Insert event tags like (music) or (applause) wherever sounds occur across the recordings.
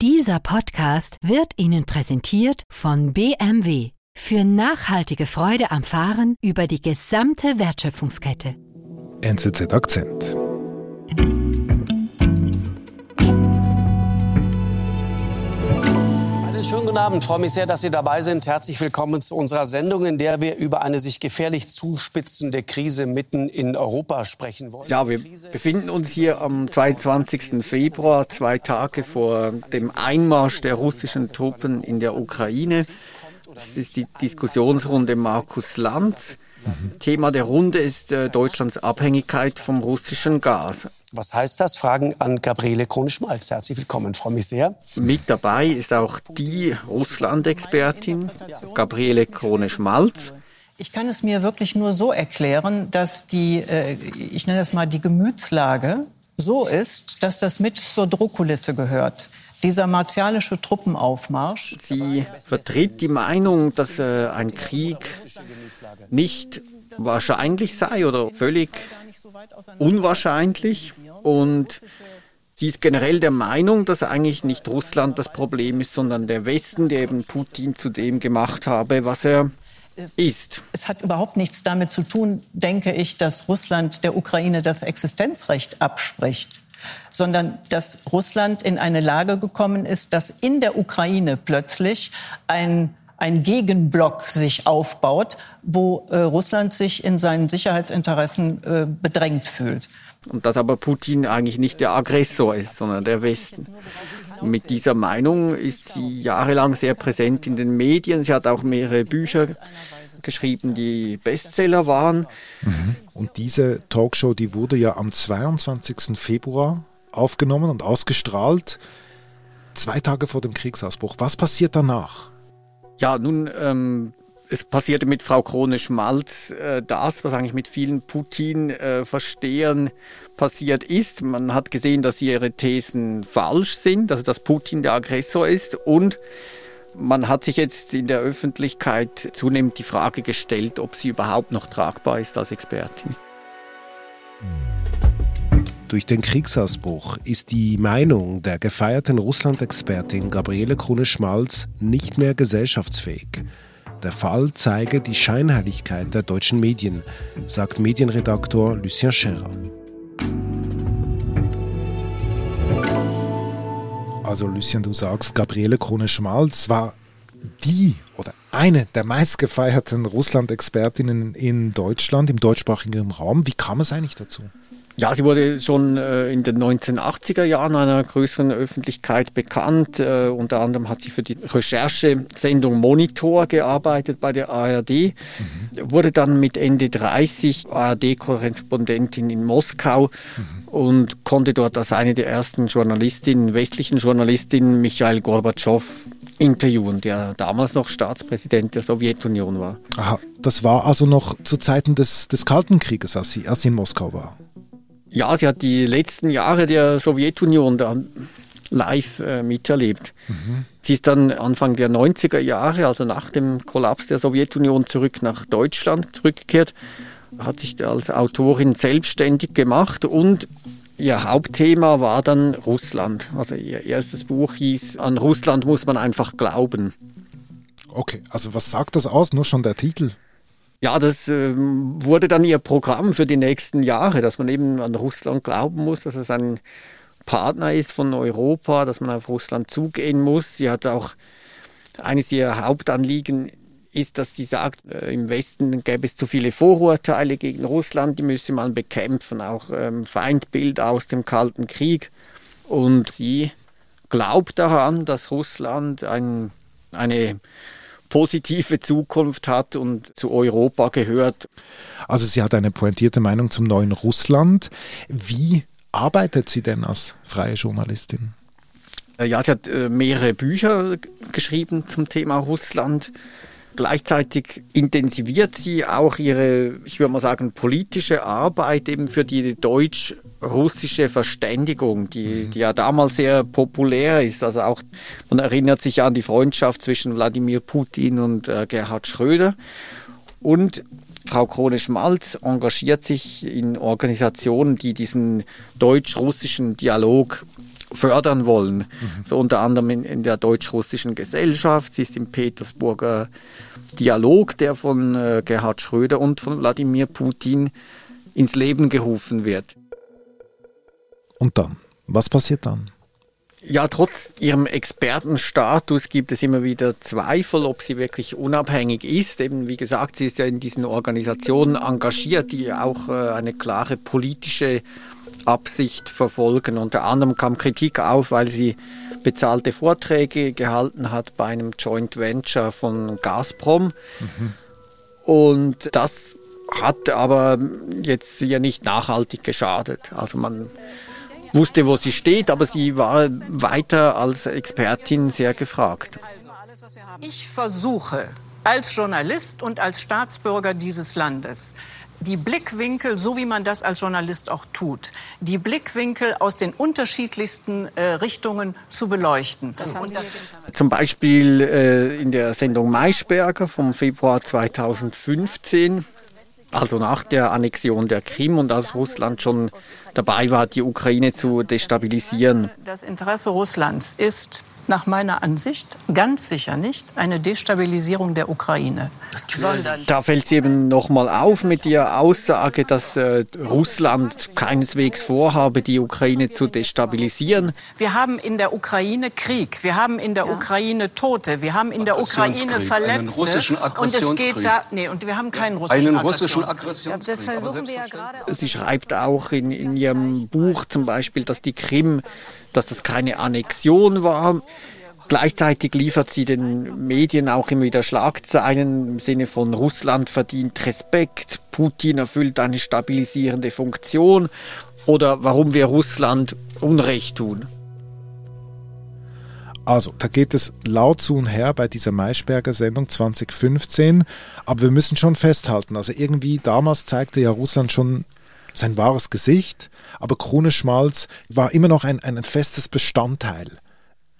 Dieser Podcast wird Ihnen präsentiert von BMW für nachhaltige Freude am Fahren über die gesamte Wertschöpfungskette. NZZ Akzent. Einen schönen guten Abend. Ich freue mich sehr, dass Sie dabei sind. Herzlich willkommen zu unserer Sendung, in der wir über eine sich gefährlich zuspitzende Krise mitten in Europa sprechen wollen. Ja, wir befinden uns hier am 22. Februar, zwei Tage vor dem Einmarsch der russischen Truppen in der Ukraine. Das ist die Diskussionsrunde Markus Lanz. Mhm. Thema der Runde ist äh, Deutschlands Abhängigkeit vom russischen Gas. Was heißt das? Fragen an Gabriele Krone-Schmalz. Herzlich willkommen, freue mich sehr. Mit dabei ist auch die Russland-Expertin Gabriele Krone-Schmalz. Ich kann es mir wirklich nur so erklären, dass die, äh, ich nenne das mal die Gemütslage so ist, dass das mit zur Drohkulisse gehört. Dieser martialische Truppenaufmarsch. Sie vertritt die Meinung, dass äh, ein Krieg nicht wahrscheinlich sei oder völlig unwahrscheinlich. Und sie ist generell der Meinung, dass eigentlich nicht Russland das Problem ist, sondern der Westen, der eben Putin zu dem gemacht habe, was er ist. Es hat überhaupt nichts damit zu tun, denke ich, dass Russland der Ukraine das Existenzrecht abspricht sondern dass Russland in eine Lage gekommen ist, dass in der Ukraine plötzlich ein ein Gegenblock sich aufbaut, wo äh, Russland sich in seinen Sicherheitsinteressen äh, bedrängt fühlt. Und dass aber Putin eigentlich nicht der Aggressor ist, sondern der Westen. Und mit dieser Meinung ist sie jahrelang sehr präsent in den Medien. Sie hat auch mehrere Bücher geschrieben, die Bestseller waren. Mhm. Und diese Talkshow, die wurde ja am 22. Februar aufgenommen und ausgestrahlt, zwei Tage vor dem Kriegsausbruch. Was passiert danach? Ja, nun, ähm, es passierte mit Frau Krone-Schmalz äh, das, was eigentlich mit vielen Putin-Verstehern äh, passiert ist. Man hat gesehen, dass ihre Thesen falsch sind, also dass Putin der Aggressor ist und man hat sich jetzt in der Öffentlichkeit zunehmend die Frage gestellt, ob sie überhaupt noch tragbar ist als Expertin. Durch den Kriegsausbruch ist die Meinung der gefeierten Russland-Expertin Gabriele Krone-Schmalz nicht mehr gesellschaftsfähig. Der Fall zeige die Scheinheiligkeit der deutschen Medien, sagt Medienredaktor Lucien Scherer. Also Lucien, du sagst, Gabriele Krone-Schmalz war die oder eine der meistgefeierten Russland-Expertinnen in Deutschland, im deutschsprachigen Raum. Wie kam es eigentlich dazu? Ja, sie wurde schon äh, in den 1980er Jahren einer größeren Öffentlichkeit bekannt. Äh, unter anderem hat sie für die Recherchesendung Monitor gearbeitet bei der ARD. Mhm. Wurde dann mit Ende 30 ARD-Korrespondentin in Moskau mhm. Und konnte dort als eine der ersten Journalistinnen, westlichen Journalistinnen, Michael Gorbatschow interviewen, der damals noch Staatspräsident der Sowjetunion war. Aha, das war also noch zu Zeiten des, des Kalten Krieges, als sie, als sie in Moskau war. Ja, sie hat die letzten Jahre der Sowjetunion da live äh, miterlebt. Mhm. Sie ist dann Anfang der 90er Jahre, also nach dem Kollaps der Sowjetunion, zurück nach Deutschland zurückgekehrt, hat sich als Autorin selbstständig gemacht und ihr Hauptthema war dann Russland. Also ihr erstes Buch hieß An Russland muss man einfach glauben. Okay, also was sagt das aus? Nur schon der Titel. Ja, das äh, wurde dann ihr Programm für die nächsten Jahre, dass man eben an Russland glauben muss, dass es ein Partner ist von Europa, dass man auf Russland zugehen muss. Sie hat auch eines ihrer Hauptanliegen ist, dass sie sagt, äh, im Westen gäbe es zu viele Vorurteile gegen Russland, die müsse man bekämpfen, auch ähm, Feindbild aus dem Kalten Krieg. Und sie glaubt daran, dass Russland ein, eine positive Zukunft hat und zu Europa gehört. Also sie hat eine pointierte Meinung zum neuen Russland. Wie arbeitet sie denn als freie Journalistin? Äh, ja, sie hat äh, mehrere Bücher geschrieben zum Thema Russland. Gleichzeitig intensiviert sie auch ihre, ich würde mal sagen, politische Arbeit eben für die deutsch-russische Verständigung, die, mhm. die ja damals sehr populär ist. Also auch, man erinnert sich an die Freundschaft zwischen Wladimir Putin und äh, Gerhard Schröder. Und Frau Krone-Schmalz engagiert sich in Organisationen, die diesen deutsch-russischen Dialog fördern wollen. Mhm. So unter anderem in, in der deutsch-russischen Gesellschaft. Sie ist im Petersburger Dialog, der von äh, Gerhard Schröder und von Wladimir Putin ins Leben gerufen wird. Und dann? Was passiert dann? Ja, trotz ihrem Expertenstatus gibt es immer wieder Zweifel, ob sie wirklich unabhängig ist. Eben wie gesagt, sie ist ja in diesen Organisationen engagiert, die auch äh, eine klare politische Absicht verfolgen. Unter anderem kam Kritik auf, weil sie bezahlte Vorträge gehalten hat bei einem Joint Venture von Gazprom. Mhm. Und das hat aber jetzt ja nicht nachhaltig geschadet. Also man wusste, wo sie steht, aber sie war weiter als Expertin sehr gefragt. Ich versuche als Journalist und als Staatsbürger dieses Landes die Blickwinkel, so wie man das als Journalist auch tut, die Blickwinkel aus den unterschiedlichsten äh, Richtungen zu beleuchten. Zum Beispiel äh, in der Sendung Maischberger vom Februar 2015 also nach der Annexion der Krim und als Russland schon dabei war, die Ukraine zu destabilisieren. Das Interesse Russlands ist nach meiner Ansicht ganz sicher nicht eine Destabilisierung der Ukraine. Sondern da fällt es eben nochmal auf mit der Aussage, dass äh, Russland keineswegs vorhabe, die Ukraine zu destabilisieren. Wir haben in der Ukraine Krieg, wir haben in der ja. Ukraine Tote, wir haben in der Ukraine Verletzte. russischen und es geht da, nee, und wir haben keinen russischen, einen russischen Aggressionskrieg. das versuchen wir ja gerade. Sie schreibt auch in, in ihrem Buch zum Beispiel, dass die Krim dass das keine Annexion war. Gleichzeitig liefert sie den Medien auch immer wieder Schlagzeilen im Sinne von Russland verdient Respekt, Putin erfüllt eine stabilisierende Funktion oder warum wir Russland Unrecht tun. Also, da geht es laut zu und her bei dieser Maischberger Sendung 2015. Aber wir müssen schon festhalten, also irgendwie damals zeigte ja Russland schon sein wahres Gesicht, aber Krone Schmalz war immer noch ein, ein festes Bestandteil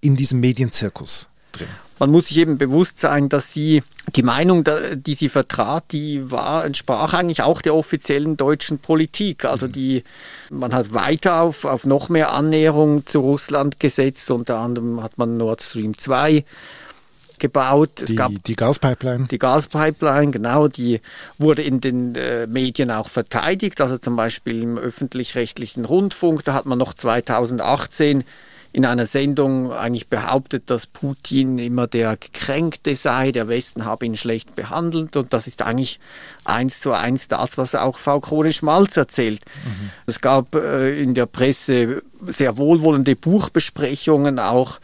in diesem Medienzirkus drin. Man muss sich eben bewusst sein, dass sie die Meinung, die sie vertrat, die war, entsprach eigentlich auch der offiziellen deutschen Politik. Also mhm. die, man hat weiter auf, auf noch mehr Annäherung zu Russland gesetzt. Unter anderem hat man Nord Stream 2 gebaut. Es die, gab die Gaspipeline. Die Gaspipeline, genau, die wurde in den äh, Medien auch verteidigt, also zum Beispiel im öffentlich-rechtlichen Rundfunk. Da hat man noch 2018 in einer Sendung eigentlich behauptet, dass Putin immer der Gekränkte sei, der Westen habe ihn schlecht behandelt und das ist eigentlich eins zu eins das, was auch Frau Krone-Schmalz erzählt. Mhm. Es gab äh, in der Presse sehr wohlwollende Buchbesprechungen auch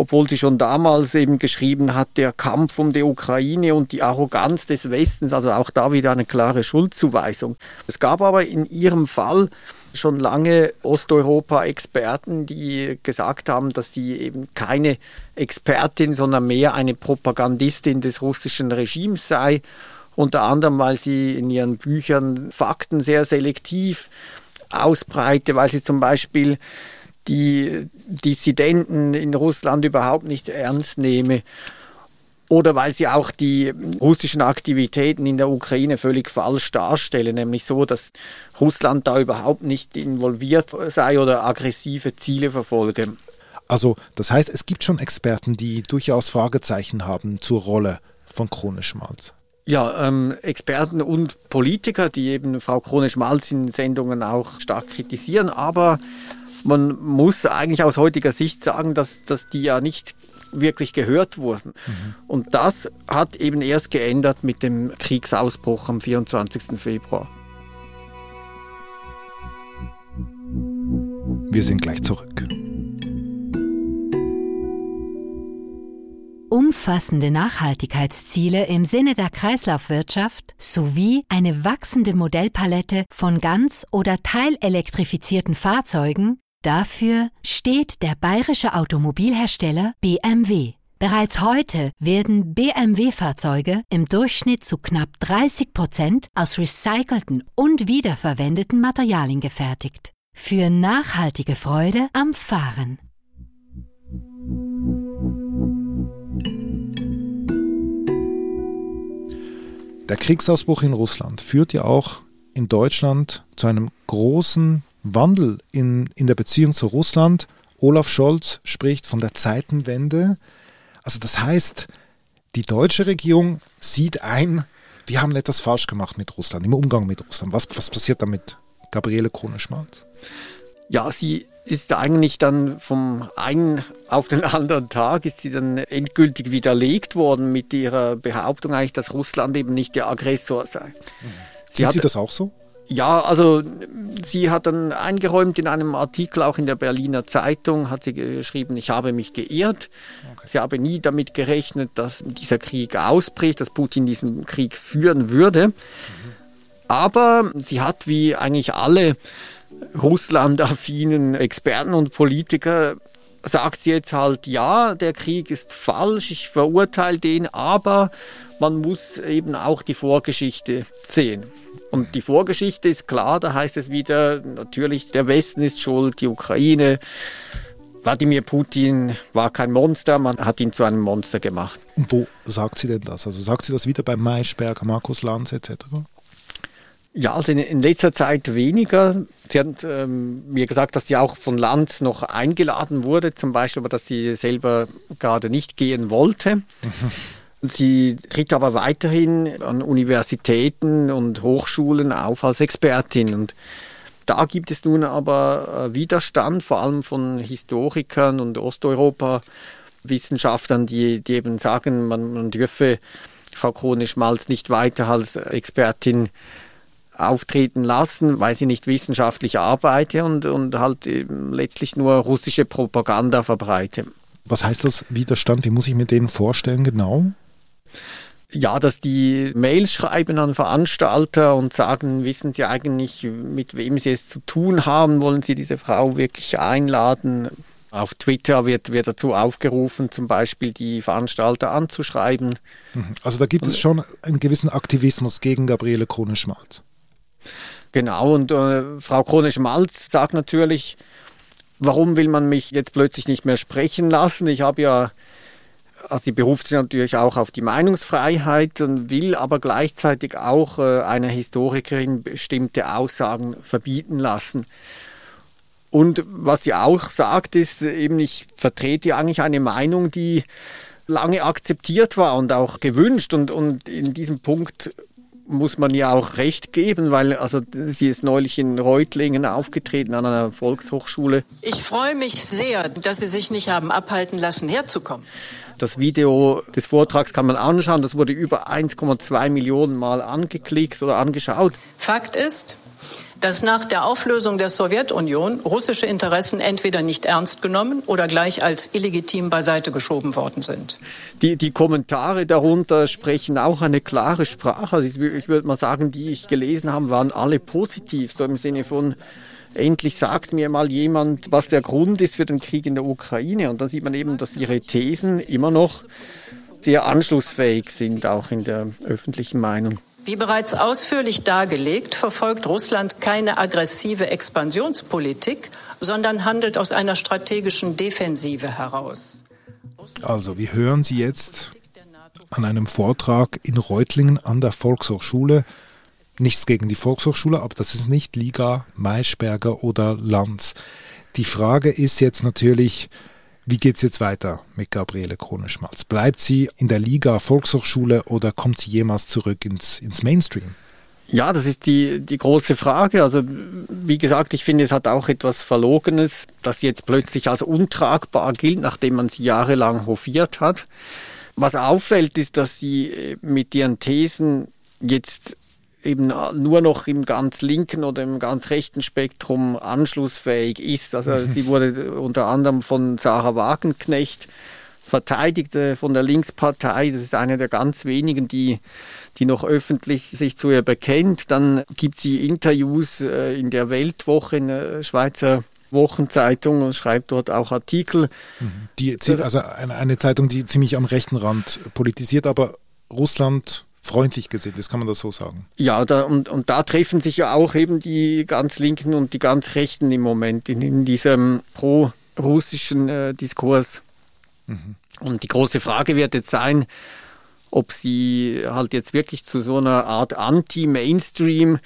obwohl sie schon damals eben geschrieben hat, der Kampf um die Ukraine und die Arroganz des Westens, also auch da wieder eine klare Schuldzuweisung. Es gab aber in ihrem Fall schon lange Osteuropa-Experten, die gesagt haben, dass sie eben keine Expertin, sondern mehr eine Propagandistin des russischen Regimes sei. Unter anderem, weil sie in ihren Büchern Fakten sehr selektiv ausbreite, weil sie zum Beispiel die Dissidenten in Russland überhaupt nicht ernst nehme oder weil sie auch die russischen Aktivitäten in der Ukraine völlig falsch darstellen, nämlich so, dass Russland da überhaupt nicht involviert sei oder aggressive Ziele verfolge. Also das heißt, es gibt schon Experten, die durchaus Fragezeichen haben zur Rolle von Krone Schmalz. Ja, ähm, Experten und Politiker, die eben Frau Krone Schmalz in Sendungen auch stark kritisieren, aber man muss eigentlich aus heutiger Sicht sagen, dass, dass die ja nicht wirklich gehört wurden. Mhm. Und das hat eben erst geändert mit dem Kriegsausbruch am 24. Februar. Wir sind gleich zurück. umfassende Nachhaltigkeitsziele im Sinne der Kreislaufwirtschaft sowie eine wachsende Modellpalette von ganz- oder teilelektrifizierten Fahrzeugen Dafür steht der bayerische Automobilhersteller BMW. Bereits heute werden BMW-Fahrzeuge im Durchschnitt zu knapp 30 Prozent aus recycelten und wiederverwendeten Materialien gefertigt. Für nachhaltige Freude am Fahren. Der Kriegsausbruch in Russland führt ja auch in Deutschland zu einem großen Wandel in, in der Beziehung zu Russland Olaf Scholz spricht von der Zeitenwende. Also das heißt, die deutsche Regierung sieht ein, wir haben etwas falsch gemacht mit Russland, im Umgang mit Russland. Was, was passiert damit, Gabriele Krone-Schmalz? Ja, sie ist eigentlich dann vom einen auf den anderen Tag ist sie dann endgültig widerlegt worden mit ihrer Behauptung eigentlich, dass Russland eben nicht der Aggressor sei. Mhm. Sie Sieht hat, sie das auch so? Ja, also sie hat dann eingeräumt in einem Artikel auch in der Berliner Zeitung, hat sie geschrieben, ich habe mich geirrt. Okay. Sie habe nie damit gerechnet, dass dieser Krieg ausbricht, dass Putin diesen Krieg führen würde. Mhm. Aber sie hat wie eigentlich alle Russland-affinen Experten und Politiker sagt sie jetzt halt, ja, der Krieg ist falsch, ich verurteile den, aber man muss eben auch die Vorgeschichte sehen. Und die Vorgeschichte ist klar, da heißt es wieder, natürlich, der Westen ist schuld, die Ukraine. Wladimir Putin war kein Monster, man hat ihn zu einem Monster gemacht. Und wo sagt sie denn das? Also sagt sie das wieder bei Maischberger, Markus Lanz etc.? Ja, also in, in, letzter Zeit weniger. Sie hat ähm, mir gesagt, dass sie auch von Lanz noch eingeladen wurde, zum Beispiel, aber dass sie selber gerade nicht gehen wollte. (laughs) Sie tritt aber weiterhin an Universitäten und Hochschulen auf als Expertin. Und da gibt es nun aber äh, Widerstand, vor allem von Historikern und Osteuropa-Wissenschaftlern, die, die eben sagen, man, man dürfe Frau Krone-Schmalz nicht weiter als Expertin auftreten lassen, weil sie nicht wissenschaftlich arbeite und, und halt letztlich nur russische Propaganda verbreite. Was heißt das Widerstand? Wie muss ich mir den vorstellen genau? Ja, dass die Mails schreiben an Veranstalter und sagen, wissen Sie eigentlich, mit wem Sie es zu tun haben, wollen Sie diese Frau wirklich einladen? Auf Twitter wird, wird dazu aufgerufen, zum Beispiel die Veranstalter anzuschreiben. Mhm. Also da gibt es schon einen gewissen Aktivismus gegen Gabriele Krone-Schmalz. Genau, und äh, Frau Krone-Schmalz sagt natürlich, warum will man mich jetzt plötzlich nicht mehr sprechen lassen? Ich habe ja, also sie beruft sich natürlich auch auf die Meinungsfreiheit und will aber gleichzeitig auch äh, einer Historikerin bestimmte Aussagen verbieten lassen. Und was sie auch sagt, ist eben, ich vertrete eigentlich eine Meinung, die lange akzeptiert war und auch gewünscht. Und, und in diesem Punkt muss man ja auch recht geben, weil also sie ist neulich in Reutlingen aufgetreten an einer Volkshochschule. Ich freue mich sehr, dass Sie sich nicht haben abhalten lassen, herzukommen. Das Video des Vortrags kann man anschauen. Das wurde über 1,2 Millionen Mal angeklickt oder angeschaut. Fakt ist, dass nach der Auflösung der Sowjetunion russische Interessen entweder nicht ernst genommen oder gleich als illegitim beiseite geschoben worden sind. Die, die Kommentare darunter sprechen auch eine klare Sprache. Also ich, ich würde mal sagen, die ich gelesen habe, waren alle positiv, so im Sinne von, endlich sagt mir mal jemand, was der Grund ist für den Krieg in der Ukraine. Und dann sieht man eben, dass ihre Thesen immer noch sehr anschlussfähig sind, auch in der öffentlichen Meinung. Wie bereits ausführlich dargelegt, verfolgt Russland keine aggressive Expansionspolitik, sondern handelt aus einer strategischen Defensive heraus. Also, wir hören Sie jetzt an einem Vortrag in Reutlingen an der Volkshochschule. Nichts gegen die Volkshochschule, aber das ist nicht Liga, Maischberger oder Lanz. Die Frage ist jetzt natürlich, wie geht es jetzt weiter mit Gabriele Krone-Schmalz? Bleibt sie in der Liga Volkshochschule oder kommt sie jemals zurück ins, ins Mainstream? Ja, das ist die, die große Frage. Also wie gesagt, ich finde, es hat auch etwas Verlogenes, dass sie jetzt plötzlich als untragbar gilt, nachdem man sie jahrelang hofiert hat. Was auffällt, ist, dass sie mit ihren Thesen jetzt eben nur noch im ganz linken oder im ganz rechten Spektrum anschlussfähig ist. Also (laughs) sie wurde unter anderem von Sarah Wagenknecht verteidigt äh, von der Linkspartei. Das ist eine der ganz wenigen, die, die noch öffentlich sich zu ihr bekennt. Dann gibt sie Interviews äh, in der Weltwoche, in der Schweizer Wochenzeitung und schreibt dort auch Artikel. Mhm. Die, also eine, eine Zeitung, die ziemlich am rechten Rand politisiert, aber Russland freundlich gesinnt ist, kann man das so sagen? Ja, da, und, und da treffen sich ja auch eben die ganz Linken und die ganz Rechten im Moment in, in diesem pro-russischen äh, Diskurs. Mhm. Und die große Frage wird jetzt sein, ob sie halt jetzt wirklich zu so einer Art Anti-Mainstream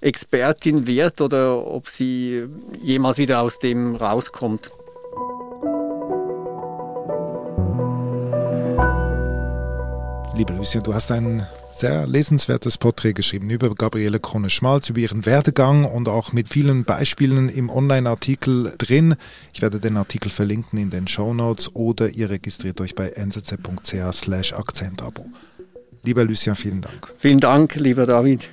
Expertin wird oder ob sie jemals wieder aus dem rauskommt. Liebe Lucien, du hast ein sehr lesenswertes Porträt geschrieben über Gabriele Krone-Schmalz, über ihren Werdegang und auch mit vielen Beispielen im Online-Artikel drin. Ich werde den Artikel verlinken in den Show Notes oder ihr registriert euch bei nzz.ch slash Akzentabo. Lieber Lucien, vielen Dank. Vielen Dank, lieber David.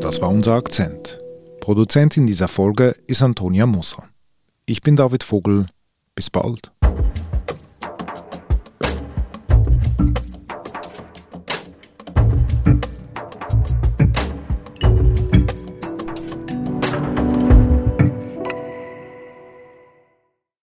Das war unser Akzent. Produzentin dieser Folge ist Antonia Musser. Ich bin David Vogel. Bis bald.